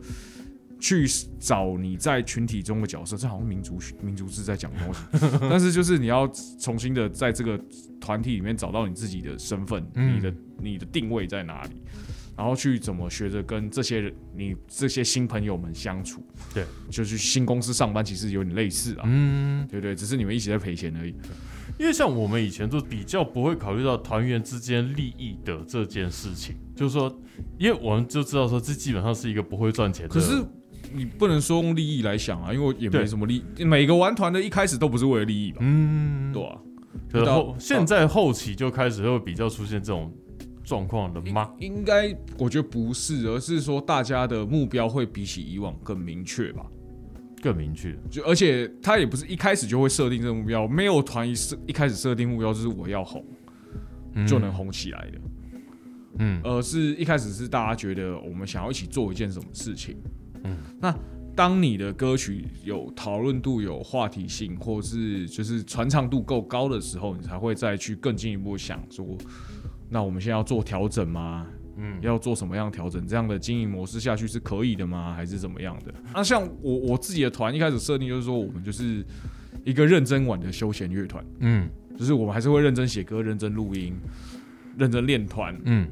去找你在群体中的角色，这好像民族民族志在讲的东西，*laughs* 但是就是你要重新的在这个团体里面找到你自己的身份，嗯。你的你的定位在哪里，然后去怎么学着跟这些人你这些新朋友们相处。对，就去新公司上班，其实有点类似啊，嗯，对对，只是你们一起在赔钱而已。因为像我们以前就比较不会考虑到团员之间利益的这件事情，就是说，因为我们就知道说这基本上是一个不会赚钱的。可是你不能说用利益来想啊，因为也没什么利，每个玩团的一开始都不是为了利益吧？嗯，对啊，可是后现在后期就开始会比较出现这种状况了吗？应该我觉得不是，而是说大家的目标会比起以往更明确吧。更明确，就而且他也不是一开始就会设定这个目标，没有团一设一开始设定目标就是我要红嗯就能，红起来的，嗯而是一开始是大家觉得我们想要一起做一件什么事情。嗯，那当你的歌曲有讨论度、有话题性，或是就是传唱度够高的时候，你才会再去更进一步想说，那我们现在要做调整吗？嗯，要做什么样的调整？这样的经营模式下去是可以的吗？还是怎么样的？那像我我自己的团一开始设定就是说，我们就是一个认真玩的休闲乐团，嗯就是我们还是会认真写歌、认真录音、认真练团，嗯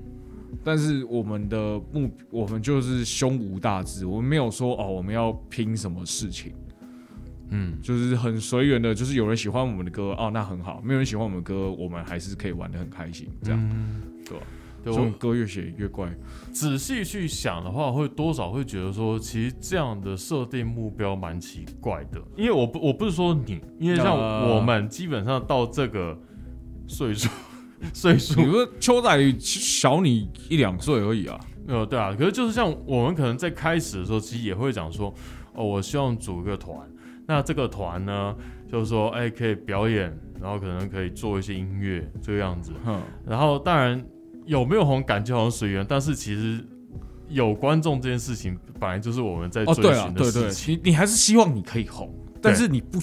但是我们的目，我们就是胸无大志，我们没有说哦，我们要拼什么事情，嗯，就是很随缘的，就是有人喜欢我们的歌哦，那很好；没有人喜欢我们的歌，我们还是可以玩的很开心，这样。嗯对吧对我这种歌越写越怪，仔细去想的话，会多少会觉得说，其实这样的设定目标蛮奇怪的。因为我不我不是说你，因为像呃我们基本上到这个岁数，岁数你说秋仔小你一两岁而已啊，没有对啊，可是就是像我们可能在开始的时候，其实也会讲说，哦，我希望组一个团，那这个团呢，就是说，哎，可以表演，然后可能可以做一些音乐这个样子，嗯，然后当然有没有红感觉好像随缘，但是其实有观众这件事情本来就是我们在哦，追对了，寻的对对，事情，你你还是希望你可以红，但是你不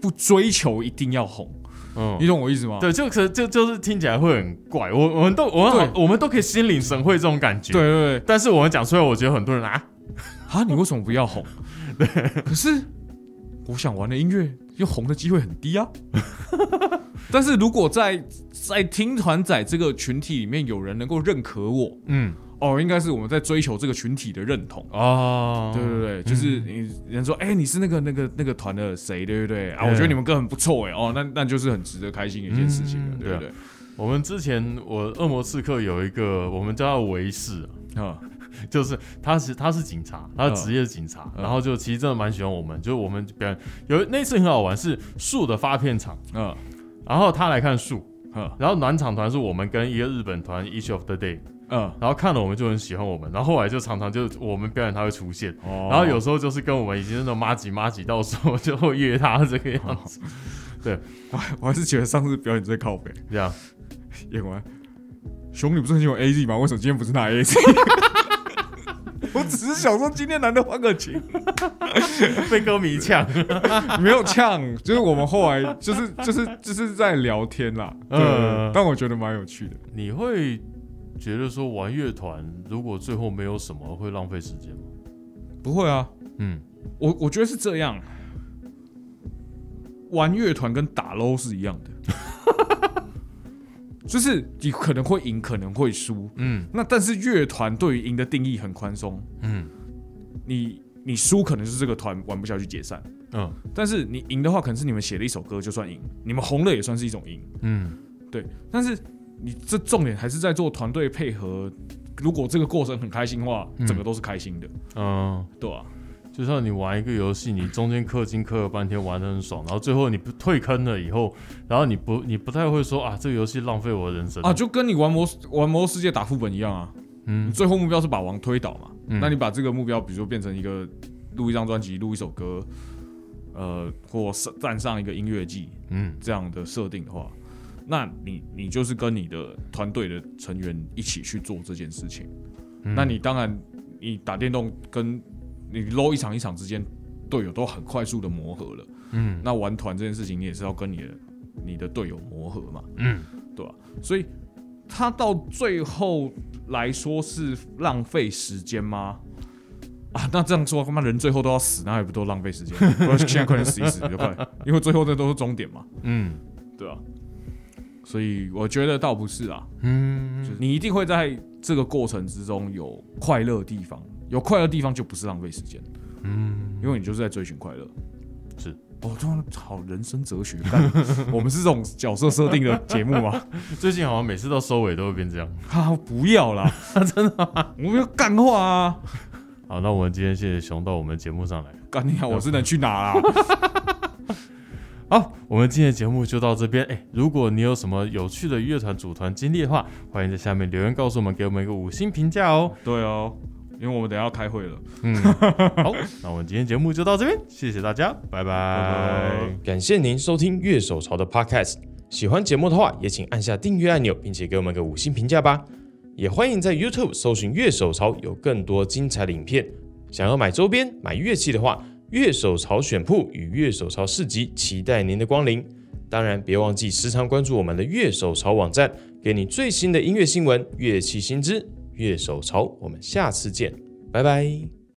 不追求一定要红，嗯你。懂我意思吗？对，就可就就是听起来会很怪，我我们都我们我们都可以心领神会这种感觉，对。对对，但是我们讲出来，我觉得很多人啊，啊，你为什么不要红？*laughs* 对，可是我想玩的音乐又红的机会很低啊。*laughs* 但是如果在在听团仔这个群体里面有人能够认可我，嗯。哦，应该是我们在追求这个群体的认同。哦，对对对，就是你人说，哎、你是那个那个那个团的谁，对不对？啊，我觉得你们歌很不错，哎，哦，那那就是很值得开心的一件事情。了，嗯。对。不对？我们之前我恶魔刺客有一个，我们叫他维士，啊，就是他是他是警察，他是职业警察，嗯。然后就其实真的蛮喜欢我们，就是我们表演有那次很好玩，是树的发片场，嗯。然后他来看树，嗯。然后暖场团是我们跟一个日本团 Each of the Day，嗯，然后看了我们就很喜欢我们，然后后来就常常就我们表演他会出现，哦。然后有时候就是跟我们已经那种妈几妈几到时候就会约他这个样子，对。我还是觉得上次表演最靠北，这样演完，熊你不是很喜欢 A Z 吗？为什么今天不是拿 A Z？*laughs* 我只是想说今天难得换个琴，*laughs* 被歌迷呛，*laughs* 没有呛，就是我们后来就是就是就是在聊天啦，嗯嗯，但我觉得蛮有趣的。你会觉得说玩乐团如果最后没有什么会浪费时间吗？不会啊，嗯我我觉得是这样，玩乐团跟打 LO 是一样的，*laughs* 就是你可能会赢，可能会输。嗯。那但是乐团对于赢的定义很宽松，嗯。你你输可能是这个团玩不下去解散，嗯。但是你赢的话，可能是你们写了一首歌就算赢，你们红了也算是一种赢。嗯。对，但是你这重点还是在做团队配合。如果这个过程很开心的话，嗯。整个都是开心的，嗯，对啊，就像你玩一个游戏，你中间氪金氪了半天，玩的很爽，然后最后你不退坑了以后，然后你不你不太会说啊，这个游戏浪费我的人生啊，就跟你玩魔玩魔兽世界打副本一样啊。你嗯最后目标是把王推倒嘛？嗯那你把这个目标，比如说变成一个录一张专辑、录一首歌，呃，或上站上一个音乐季嗯这样的设定的话，那你你就是跟你的团队的成员一起去做这件事情。嗯那你当然，你打电动跟你 low 一场一场之间，队友都很快速的磨合了。嗯。那玩团这件事情，你也是要跟你的你的队友磨合嘛，嗯。对吧、所以他到最后来说是浪费时间吗？啊，那这样说，他妈人最后都要死，那还不都浪费时间？*laughs* 我现在快点死一死比较快，因为最后那都是终点嘛，嗯。对啊、所以我觉得倒不是啊，嗯。就是你一定会在这个过程之中有快乐的地方，有快乐的地方就不是浪费时间，嗯，因为你就是在追寻快乐。是，哦，这样好人生哲学，但 *laughs* 我们是这种角色设定的节目吗？*laughs* 最近好像每次到收尾都会变这样。*laughs* 啊，不要啦，真的吗？我们要干话啊！好，那我们今天谢谢熊到我们节目上来。干你好，我是能去哪啊？好，我们今天的节目就到这边。哎，如果你有什么有趣的乐团组团经历的话，欢迎在下面留言告诉我们，给我们一个五星评价哦。对哦，因为我们等一下要开会了，嗯，*laughs* 好，那我们今天节目就到这边，谢谢大家，拜拜拜感谢您收听月手潮的 Podcast。喜欢节目的话，也请按下订阅按钮，并且给我们个五星评价吧。也欢迎在 YouTube 搜寻乐手潮，有更多精彩的影片。想要买周边、买乐器的话，乐手潮选铺与乐手潮市集期待您的光临。当然，别忘记时常关注我们的乐手潮网站，给你最新的音乐新闻、乐器新知。月手潮，我们下次见，拜拜。